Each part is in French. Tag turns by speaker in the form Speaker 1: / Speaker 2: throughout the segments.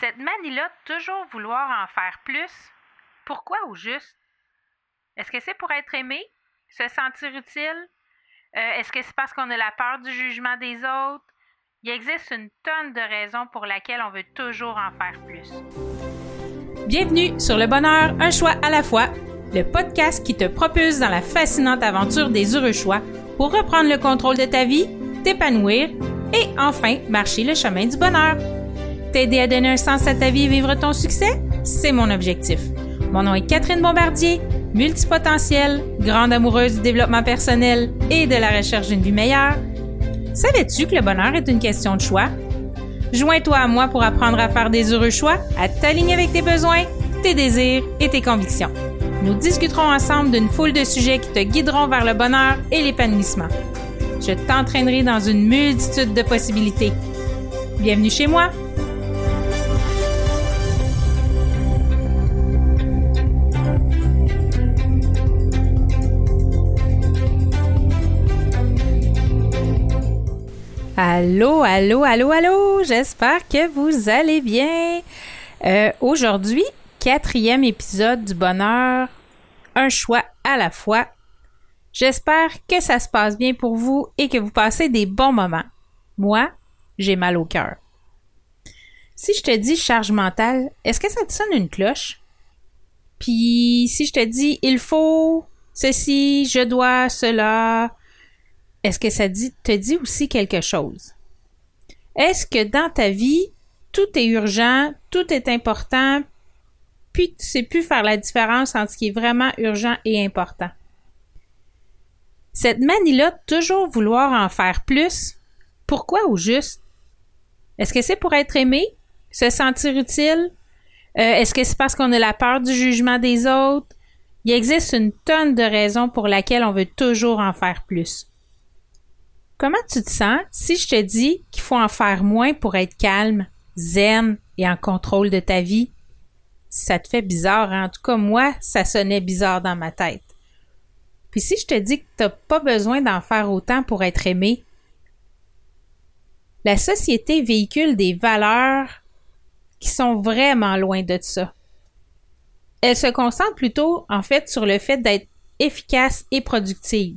Speaker 1: Cette manie-là de toujours vouloir en faire plus, pourquoi au juste? Est-ce que c'est pour être aimé? Se sentir utile? Euh, Est-ce que c'est parce qu'on a la peur du jugement des autres? Il existe une tonne de raisons pour lesquelles on veut toujours en faire plus.
Speaker 2: Bienvenue sur Le Bonheur, un choix à la fois, le podcast qui te propulse dans la fascinante aventure des heureux choix pour reprendre le contrôle de ta vie, t'épanouir et enfin marcher le chemin du bonheur. T'aider à donner un sens à ta vie et vivre ton succès, c'est mon objectif. Mon nom est Catherine Bombardier, multipotentielle, grande amoureuse du développement personnel et de la recherche d'une vie meilleure. Savais-tu que le bonheur est une question de choix? Joins-toi à moi pour apprendre à faire des heureux choix, à t'aligner avec tes besoins, tes désirs et tes convictions. Nous discuterons ensemble d'une foule de sujets qui te guideront vers le bonheur et l'épanouissement. Je t'entraînerai dans une multitude de possibilités. Bienvenue chez moi! Allô, allô, allô, allô! J'espère que vous allez bien. Euh, Aujourd'hui, quatrième épisode du bonheur, un choix à la fois. J'espère que ça se passe bien pour vous et que vous passez des bons moments. Moi, j'ai mal au cœur. Si je te dis charge mentale, est-ce que ça te sonne une cloche? Puis si je te dis il faut ceci, je dois cela, est-ce que ça te dit aussi quelque chose? Est-ce que dans ta vie, tout est urgent, tout est important, puis tu sais plus faire la différence entre ce qui est vraiment urgent et important? Cette manie-là de toujours vouloir en faire plus, pourquoi au juste? Est-ce que c'est pour être aimé? Se sentir utile? Euh, Est-ce que c'est parce qu'on a la peur du jugement des autres? Il existe une tonne de raisons pour lesquelles on veut toujours en faire plus. Comment tu te sens si je te dis qu'il faut en faire moins pour être calme, zen et en contrôle de ta vie? Ça te fait bizarre, hein? en tout cas moi, ça sonnait bizarre dans ma tête. Puis si je te dis que tu n'as pas besoin d'en faire autant pour être aimé, la société véhicule des valeurs qui sont vraiment loin de ça. Elle se concentre plutôt, en fait, sur le fait d'être efficace et productive.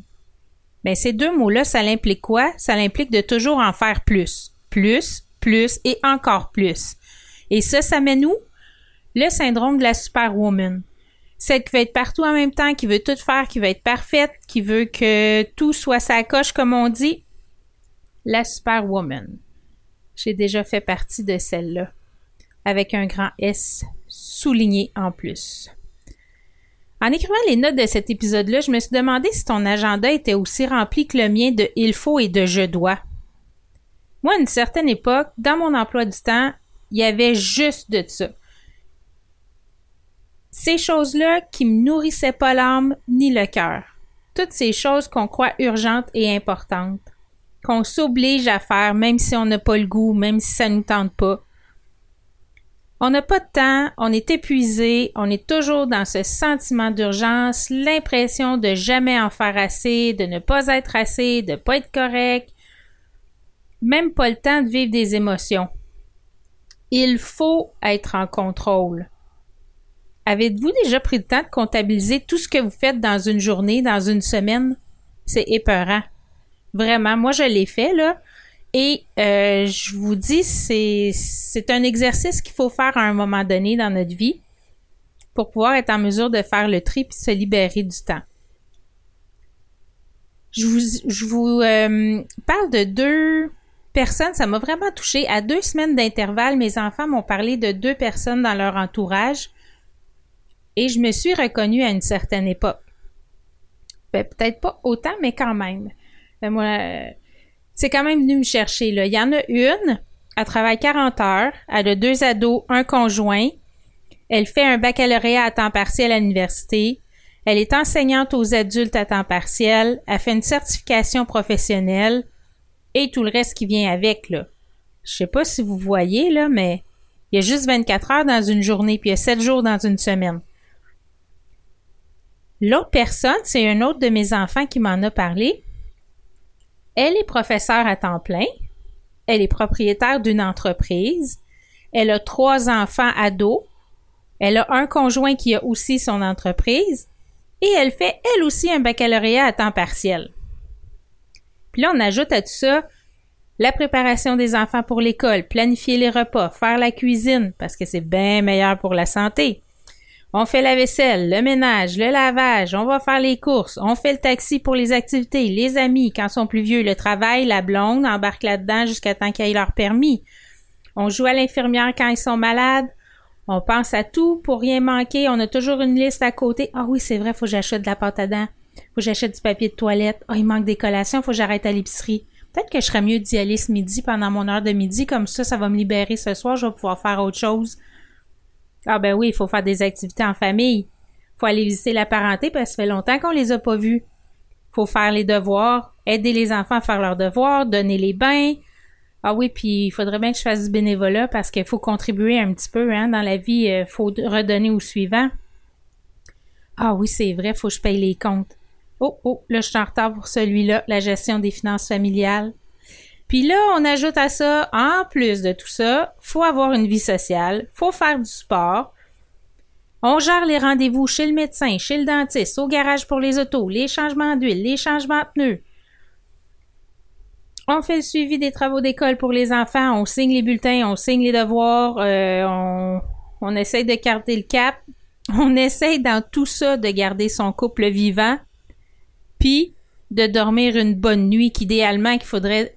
Speaker 2: Mais ces deux mots-là, ça l'implique quoi? Ça l'implique de toujours en faire plus. Plus, plus et encore plus. Et ça, ça mène où? Le syndrome de la superwoman. Celle qui veut être partout en même temps, qui veut tout faire, qui veut être parfaite, qui veut que tout soit sa coche, comme on dit. La superwoman. J'ai déjà fait partie de celle-là. Avec un grand S souligné en plus. En écrivant les notes de cet épisode-là, je me suis demandé si ton agenda était aussi rempli que le mien de il faut et de je dois. Moi, à une certaine époque, dans mon emploi du temps, il y avait juste de ça. Ces choses-là qui me nourrissaient pas l'âme ni le cœur. Toutes ces choses qu'on croit urgentes et importantes. Qu'on s'oblige à faire même si on n'a pas le goût, même si ça nous tente pas. On n'a pas de temps, on est épuisé, on est toujours dans ce sentiment d'urgence, l'impression de jamais en faire assez, de ne pas être assez, de ne pas être correct, même pas le temps de vivre des émotions. Il faut être en contrôle. Avez-vous déjà pris le temps de comptabiliser tout ce que vous faites dans une journée, dans une semaine? C'est épeurant. Vraiment, moi je l'ai fait là. Et euh, je vous dis, c'est, un exercice qu'il faut faire à un moment donné dans notre vie pour pouvoir être en mesure de faire le tri et se libérer du temps. Je vous, je vous euh, parle de deux personnes, ça m'a vraiment touché. À deux semaines d'intervalle, mes enfants m'ont parlé de deux personnes dans leur entourage et je me suis reconnue à une certaine époque. Ben, peut-être pas autant, mais quand même. Ben, moi, c'est quand même venu me chercher. Là. Il y en a une, elle travaille 40 heures, elle a deux ados, un conjoint. Elle fait un baccalauréat à temps partiel à l'université. Elle est enseignante aux adultes à temps partiel. Elle fait une certification professionnelle et tout le reste qui vient avec. Là. Je sais pas si vous voyez, là, mais il y a juste 24 heures dans une journée, puis il y a 7 jours dans une semaine. L'autre personne, c'est un autre de mes enfants qui m'en a parlé. Elle est professeure à temps plein. Elle est propriétaire d'une entreprise. Elle a trois enfants ados. Elle a un conjoint qui a aussi son entreprise. Et elle fait elle aussi un baccalauréat à temps partiel. Puis là, on ajoute à tout ça la préparation des enfants pour l'école, planifier les repas, faire la cuisine, parce que c'est bien meilleur pour la santé. On fait la vaisselle, le ménage, le lavage, on va faire les courses, on fait le taxi pour les activités, les amis quand sont plus vieux, le travail, la blonde embarque là-dedans jusqu'à temps qu'ils aient leur permis. On joue à l'infirmière quand ils sont malades. On pense à tout pour rien manquer. On a toujours une liste à côté. Ah oui, c'est vrai, faut que j'achète de la pâte à dents. Faut que j'achète du papier de toilette. Ah, il manque des collations, faut que j'arrête à l'épicerie. Peut-être que je serais mieux d'y aller ce midi pendant mon heure de midi, comme ça, ça va me libérer ce soir, je vais pouvoir faire autre chose. Ah ben oui, il faut faire des activités en famille. Faut aller visiter la parenté parce que ça fait longtemps qu'on les a pas vus. Faut faire les devoirs, aider les enfants à faire leurs devoirs, donner les bains. Ah oui, puis il faudrait bien que je fasse du bénévolat parce qu'il faut contribuer un petit peu hein, dans la vie. Euh, faut redonner au suivant. Ah oui, c'est vrai, faut que je paye les comptes. Oh, oh, là, je suis en retard pour celui-là, la gestion des finances familiales. Puis là, on ajoute à ça, en plus de tout ça, faut avoir une vie sociale, faut faire du sport. On gère les rendez-vous chez le médecin, chez le dentiste, au garage pour les autos, les changements d'huile, les changements de pneus. On fait le suivi des travaux d'école pour les enfants, on signe les bulletins, on signe les devoirs, euh, on, on essaye de garder le cap. On essaye dans tout ça de garder son couple vivant, puis de dormir une bonne nuit qu'idéalement qu'il faudrait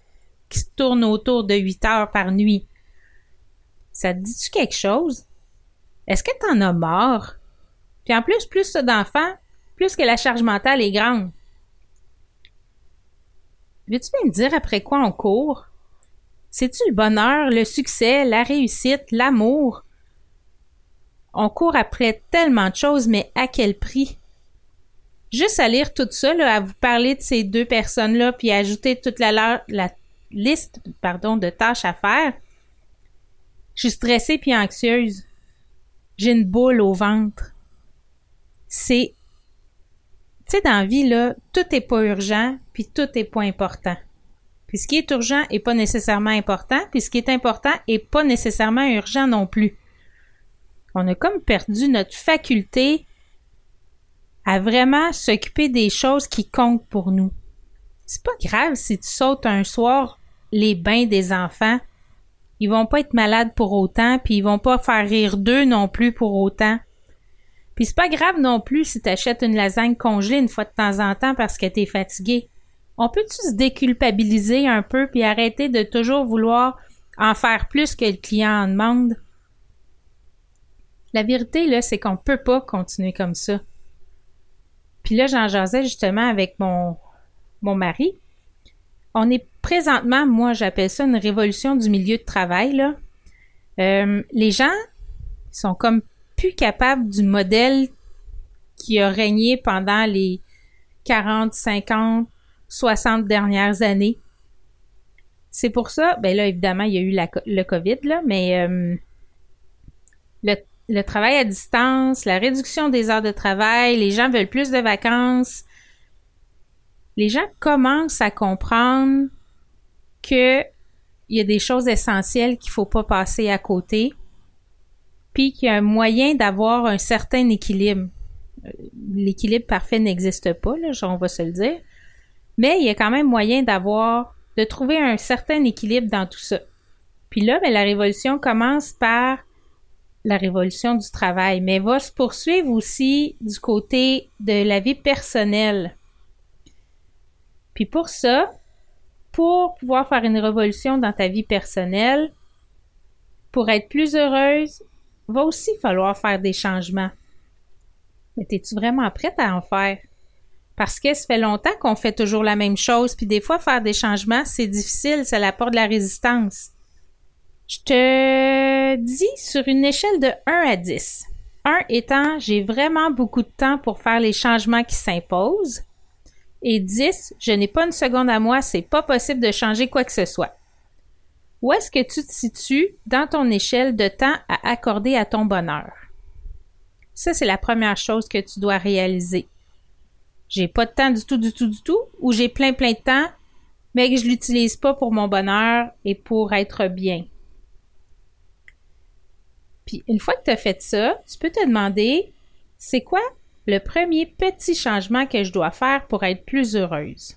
Speaker 2: qui se tourne autour de 8 heures par nuit. Ça te dit-tu quelque chose? Est-ce que t'en as marre? Puis en plus, plus ça d'enfants, plus que la charge mentale est grande. Veux-tu bien me dire après quoi on court? C'est-tu le bonheur, le succès, la réussite, l'amour? On court après tellement de choses, mais à quel prix? Juste à lire tout ça, à vous parler de ces deux personnes-là, puis ajouter toute la, la liste pardon, de tâches à faire, je suis stressée puis anxieuse. J'ai une boule au ventre. C'est tu sais, dans la vie, là, tout n'est pas urgent, puis tout n'est pas important. Puis ce qui est urgent n'est pas nécessairement important, puis ce qui est important n'est pas nécessairement urgent non plus. On a comme perdu notre faculté à vraiment s'occuper des choses qui comptent pour nous. C'est pas grave si tu sautes un soir les bains des enfants. Ils vont pas être malades pour autant, puis ils vont pas faire rire d'eux non plus pour autant. Puis c'est pas grave non plus si tu achètes une lasagne congelée une fois de temps en temps parce que tu es fatigué. On peut-tu se déculpabiliser un peu puis arrêter de toujours vouloir en faire plus que le client en demande? La vérité, là, c'est qu'on peut pas continuer comme ça. Puis là, j'en jasais justement avec mon, mon mari. On est présentement, moi, j'appelle ça une révolution du milieu de travail. Là. Euh, les gens sont comme plus capables du modèle qui a régné pendant les 40, 50, 60 dernières années. C'est pour ça, ben là, évidemment, il y a eu le COVID, là, mais euh, le, le, travail à distance, la réduction des heures de travail, les gens veulent plus de vacances. Les gens commencent à comprendre qu'il y a des choses essentielles qu'il faut pas passer à côté, puis qu'il y a un moyen d'avoir un certain équilibre. Euh, l'équilibre parfait n'existe pas, là, on va se le dire, mais il y a quand même moyen d'avoir, de trouver un certain équilibre dans tout ça. Puis là, ben, la révolution commence par la révolution du travail, mais va se poursuivre aussi du côté de la vie personnelle. Puis pour ça, pour pouvoir faire une révolution dans ta vie personnelle, pour être plus heureuse, va aussi falloir faire des changements. Mais es-tu vraiment prête à en faire? Parce que ça fait longtemps qu'on fait toujours la même chose, puis des fois faire des changements, c'est difficile, ça apporte de la résistance. Je te dis sur une échelle de 1 à 10. 1 étant j'ai vraiment beaucoup de temps pour faire les changements qui s'imposent et 10, je n'ai pas une seconde à moi, c'est pas possible de changer quoi que ce soit. Où est-ce que tu te situes dans ton échelle de temps à accorder à ton bonheur? Ça, c'est la première chose que tu dois réaliser. J'ai pas de temps du tout, du tout, du tout, ou j'ai plein, plein de temps, mais que je l'utilise pas pour mon bonheur et pour être bien. Puis une fois que tu as fait ça, tu peux te demander, c'est quoi le premier petit changement que je dois faire pour être plus heureuse?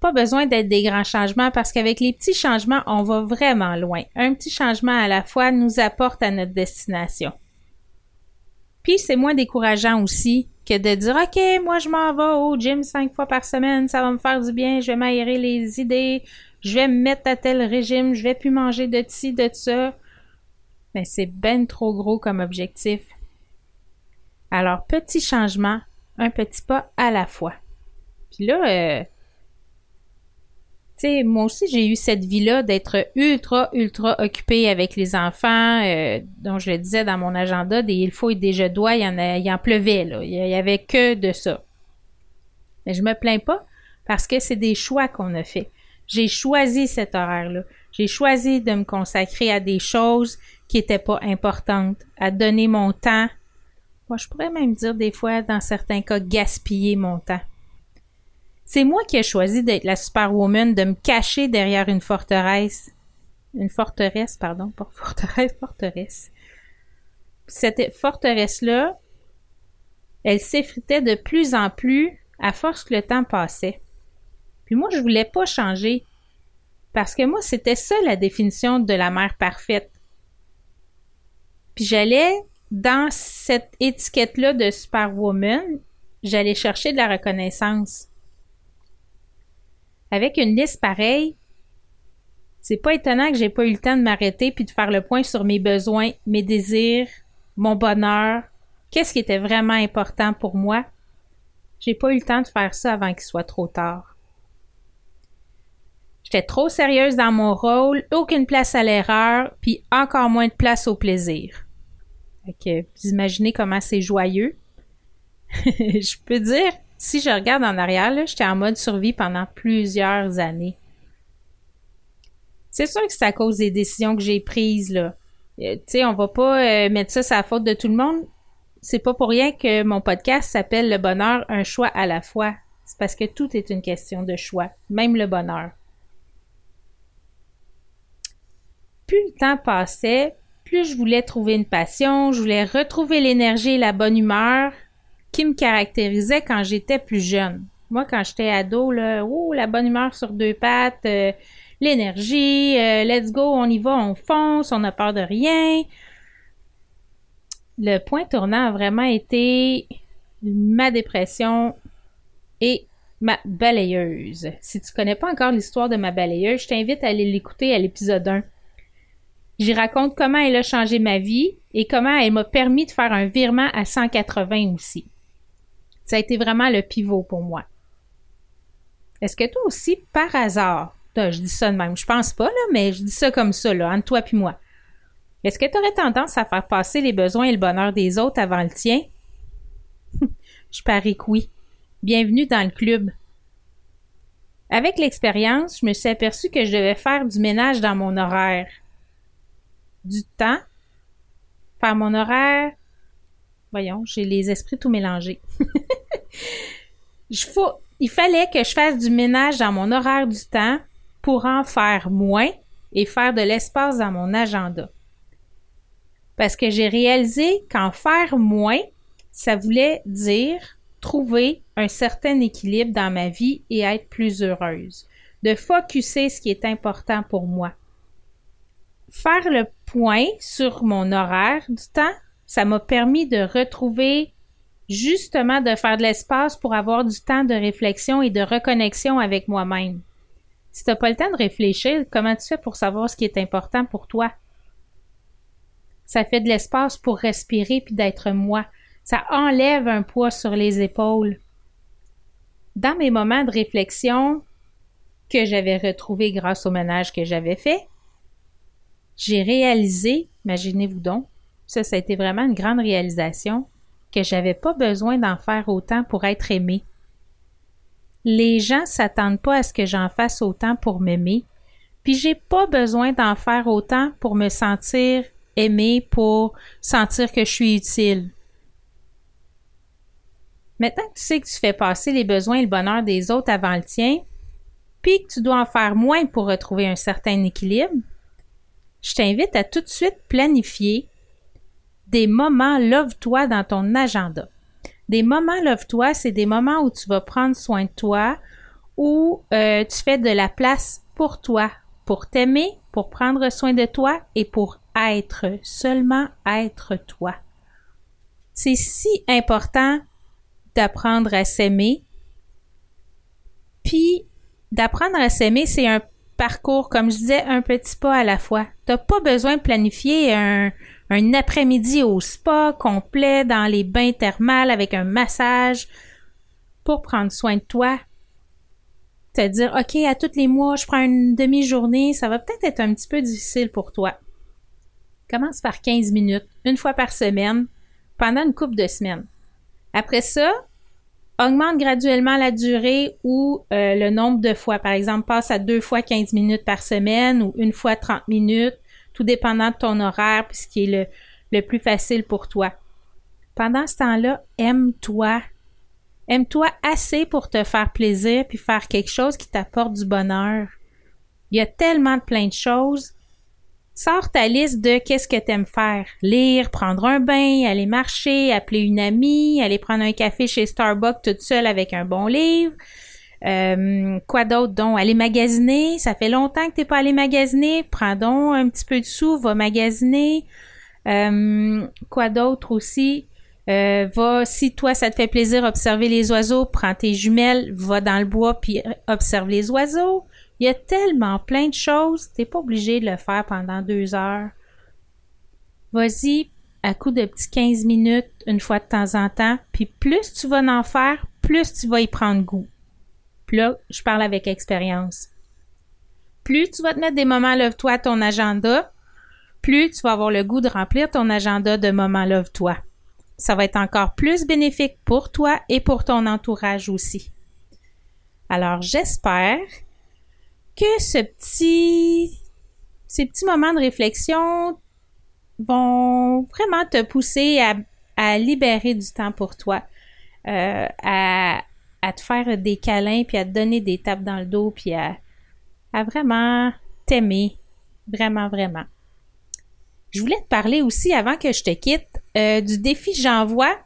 Speaker 2: Pas besoin d'être des grands changements parce qu'avec les petits changements, on va vraiment loin. Un petit changement à la fois nous apporte à notre destination. Puis c'est moins décourageant aussi que de dire OK, moi je m'en vais au gym cinq fois par semaine, ça va me faire du bien, je vais m'aérer les idées, je vais me mettre à tel régime, je vais plus manger de ci, de ça. Mais c'est ben trop gros comme objectif. Alors, petit changement, un petit pas à la fois. Puis là, euh, tu sais, moi aussi, j'ai eu cette vie-là d'être ultra, ultra occupée avec les enfants, euh, dont je le disais dans mon agenda, des il faut et des je dois, il y en, a, il en pleuvait, là. Il y avait que de ça. Mais je me plains pas parce que c'est des choix qu'on a fait. J'ai choisi cet horaire-là. J'ai choisi de me consacrer à des choses qui n'étaient pas importantes, à donner mon temps. Moi, je pourrais même dire des fois, dans certains cas, gaspiller mon temps. C'est moi qui ai choisi d'être la superwoman, de me cacher derrière une forteresse. Une forteresse, pardon, pas forteresse, forteresse. Cette forteresse-là, elle s'effritait de plus en plus à force que le temps passait. Puis moi, je voulais pas changer. Parce que moi, c'était ça la définition de la mère parfaite. Puis j'allais, dans cette étiquette-là de superwoman, j'allais chercher de la reconnaissance. Avec une liste pareille, c'est pas étonnant que j'ai pas eu le temps de m'arrêter puis de faire le point sur mes besoins, mes désirs, mon bonheur, qu'est-ce qui était vraiment important pour moi? J'ai pas eu le temps de faire ça avant qu'il soit trop tard. J'étais trop sérieuse dans mon rôle, aucune place à l'erreur, puis encore moins de place au plaisir. Fait que vous imaginez comment c'est joyeux. je peux dire, si je regarde en arrière, j'étais en mode survie pendant plusieurs années. C'est sûr que c'est à cause des décisions que j'ai prises, là. Euh, tu sais, on va pas euh, mettre ça à la faute de tout le monde. C'est pas pour rien que mon podcast s'appelle Le bonheur, un choix à la fois. C'est parce que tout est une question de choix, même le bonheur. plus le temps passait, plus je voulais trouver une passion, je voulais retrouver l'énergie et la bonne humeur qui me caractérisait quand j'étais plus jeune. Moi, quand j'étais ado, là, oh, la bonne humeur sur deux pattes, euh, l'énergie, euh, let's go, on y va, on fonce, on n'a peur de rien. Le point tournant a vraiment été ma dépression et ma balayeuse. Si tu connais pas encore l'histoire de ma balayeuse, je t'invite à aller l'écouter à l'épisode 1. J'y raconte comment elle a changé ma vie et comment elle m'a permis de faire un virement à 180 aussi. Ça a été vraiment le pivot pour moi. Est-ce que toi aussi, par hasard, je dis ça de même, je pense pas, là, mais je dis ça comme ça, là, entre toi et moi. Est-ce que tu aurais tendance à faire passer les besoins et le bonheur des autres avant le tien? je parie que oui. Bienvenue dans le club. Avec l'expérience, je me suis aperçu que je devais faire du ménage dans mon horaire du temps, faire mon horaire. Voyons, j'ai les esprits tout mélangés. il fallait que je fasse du ménage dans mon horaire du temps pour en faire moins et faire de l'espace dans mon agenda. Parce que j'ai réalisé qu'en faire moins, ça voulait dire trouver un certain équilibre dans ma vie et être plus heureuse. De focuser ce qui est important pour moi faire le point sur mon horaire du temps, ça m'a permis de retrouver justement de faire de l'espace pour avoir du temps de réflexion et de reconnexion avec moi-même. Si t'as pas le temps de réfléchir, comment tu fais pour savoir ce qui est important pour toi? Ça fait de l'espace pour respirer puis d'être moi. Ça enlève un poids sur les épaules. Dans mes moments de réflexion que j'avais retrouvés grâce au ménage que j'avais fait, j'ai réalisé, imaginez-vous donc, ça, ça a été vraiment une grande réalisation, que j'avais pas besoin d'en faire autant pour être aimé. Les gens s'attendent pas à ce que j'en fasse autant pour m'aimer, puis j'ai pas besoin d'en faire autant pour me sentir aimé, pour sentir que je suis utile. Maintenant que tu sais que tu fais passer les besoins et le bonheur des autres avant le tien, puis que tu dois en faire moins pour retrouver un certain équilibre, je t'invite à tout de suite planifier des moments love-toi dans ton agenda. Des moments love-toi, c'est des moments où tu vas prendre soin de toi, où euh, tu fais de la place pour toi, pour t'aimer, pour prendre soin de toi et pour être, seulement être toi. C'est si important d'apprendre à s'aimer. Puis, d'apprendre à s'aimer, c'est un parcours, comme je disais, un petit pas à la fois. T'as pas besoin de planifier un, après-midi au spa complet dans les bains thermales avec un massage pour prendre soin de toi. Te dire, OK, à tous les mois, je prends une demi-journée, ça va peut-être être un petit peu difficile pour toi. Commence par 15 minutes, une fois par semaine, pendant une couple de semaines. Après ça, augmente graduellement la durée ou euh, le nombre de fois. Par exemple, passe à deux fois 15 minutes par semaine ou une fois 30 minutes, tout dépendant de ton horaire, puis ce qui est le, le plus facile pour toi. Pendant ce temps-là, aime-toi. Aime-toi assez pour te faire plaisir puis faire quelque chose qui t'apporte du bonheur. Il y a tellement de plein de choses Sors ta liste de qu'est-ce que t'aimes faire. Lire, prendre un bain, aller marcher, appeler une amie, aller prendre un café chez Starbucks toute seule avec un bon livre. Euh, quoi d'autre donc? Aller magasiner. Ça fait longtemps que t'es pas allé magasiner. Prends donc un petit peu de sous, va magasiner. Euh, quoi d'autre aussi? Euh, va, si toi ça te fait plaisir observer les oiseaux, prends tes jumelles, va dans le bois puis observe les oiseaux. Il y a tellement plein de choses, t'es pas obligé de le faire pendant deux heures. Vas-y à coup de petits 15 minutes une fois de temps en temps, puis plus tu vas en faire, plus tu vas y prendre goût. Puis là, je parle avec expérience. Plus tu vas te mettre des moments love-toi à ton agenda, plus tu vas avoir le goût de remplir ton agenda de moments love-toi. Ça va être encore plus bénéfique pour toi et pour ton entourage aussi. Alors, j'espère que ce petit, ces petits moments de réflexion vont vraiment te pousser à, libérer du temps pour toi, euh, à, te faire des câlins, puis à te donner des tapes dans le dos, puis à, à vraiment t'aimer, vraiment, vraiment. Je voulais te parler aussi, avant que je te quitte, euh, du défi J'envoie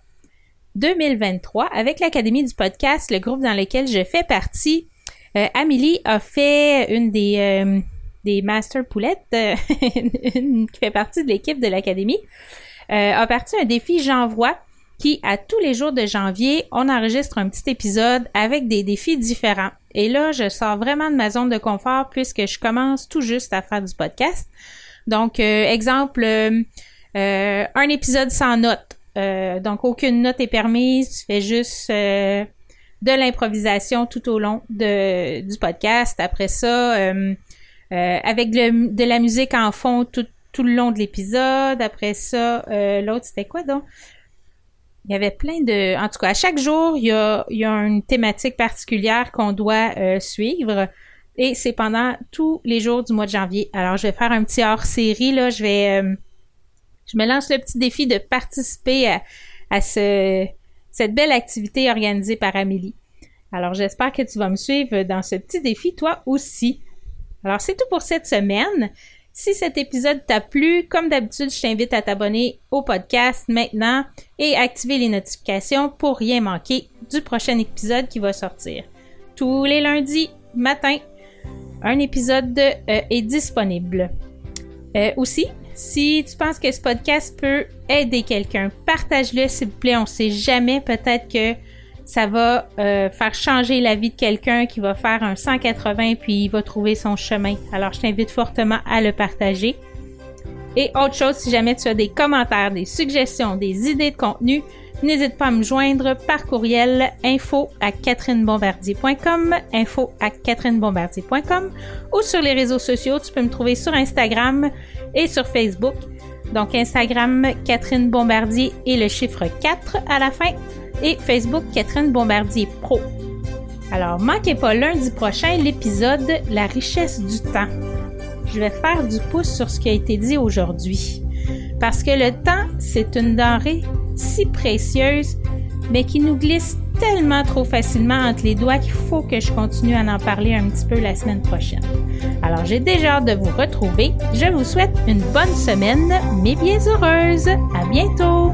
Speaker 2: 2023 avec l'Académie du podcast, le groupe dans lequel je fais partie. Euh, Amélie a fait une des, euh, des Master Poulettes, euh, qui fait partie de l'équipe de l'Académie, a parti un défi J'envoie qui, à tous les jours de janvier, on enregistre un petit épisode avec des défis différents. Et là, je sors vraiment de ma zone de confort puisque je commence tout juste à faire du podcast. Donc, exemple, un épisode sans note. donc, aucune note est permise. Tu fais juste de l'improvisation tout au long de, du podcast. Après ça, euh, euh, avec de la musique en fond tout, tout le long de l'épisode. Après ça, euh, l'autre, c'était quoi donc? Il y avait plein de... En tout cas, à chaque jour, il y a, il y a une thématique particulière qu'on doit suivre. Et c'est pendant tous les jours du mois de janvier. Alors, je vais faire un petit hors-série. Là, je vais... je me lance le petit défi de participer à, à ce cette belle activité organisée par Amélie. Alors j'espère que tu vas me suivre dans ce petit défi toi aussi. Alors c'est tout pour cette semaine. Si cet épisode t'a plu, comme d'habitude, je t'invite à t'abonner au podcast maintenant et activer les notifications pour rien manquer du prochain épisode qui va sortir. Tous les lundis matin, un épisode euh, est disponible. Euh, aussi, si tu penses que ce podcast peut aider quelqu'un, partage-le s'il vous plaît. On sait jamais, peut-être que ça va euh, faire changer la vie de quelqu'un qui va faire un 180 puis il va trouver son chemin. Alors je t'invite fortement à le partager. Et autre chose, si jamais tu as des commentaires, des suggestions, des idées de contenu, n'hésite pas à me joindre par courriel info à catherinebombardier.com, info à catherinebombardier.com ou sur les réseaux sociaux. Tu peux me trouver sur Instagram et sur Facebook. Donc Instagram Catherine Bombardier et le chiffre 4 à la fin et Facebook Catherine Bombardier Pro. Alors manquez pas lundi prochain l'épisode La richesse du temps. Je vais faire du pouce sur ce qui a été dit aujourd'hui. Parce que le temps, c'est une denrée si précieuse, mais qui nous glisse tellement trop facilement entre les doigts qu'il faut que je continue à en parler un petit peu la semaine prochaine. Alors j'ai déjà hâte de vous retrouver. Je vous souhaite une bonne semaine, mais bien heureuse. À bientôt!